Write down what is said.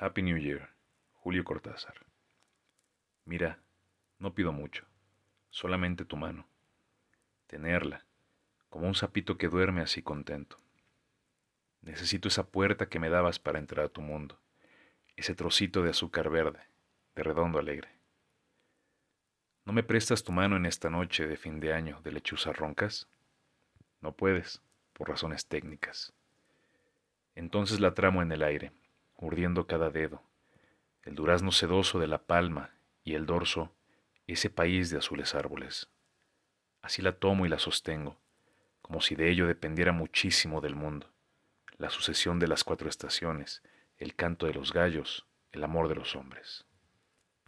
Happy New Year, Julio Cortázar. Mira, no pido mucho, solamente tu mano. Tenerla, como un sapito que duerme así contento. Necesito esa puerta que me dabas para entrar a tu mundo, ese trocito de azúcar verde, de redondo alegre. ¿No me prestas tu mano en esta noche de fin de año de lechuzas roncas? No puedes, por razones técnicas. Entonces la tramo en el aire, urdiendo cada dedo, el durazno sedoso de la palma y el dorso, ese país de azules árboles. Así la tomo y la sostengo, como si de ello dependiera muchísimo del mundo, la sucesión de las cuatro estaciones, el canto de los gallos, el amor de los hombres.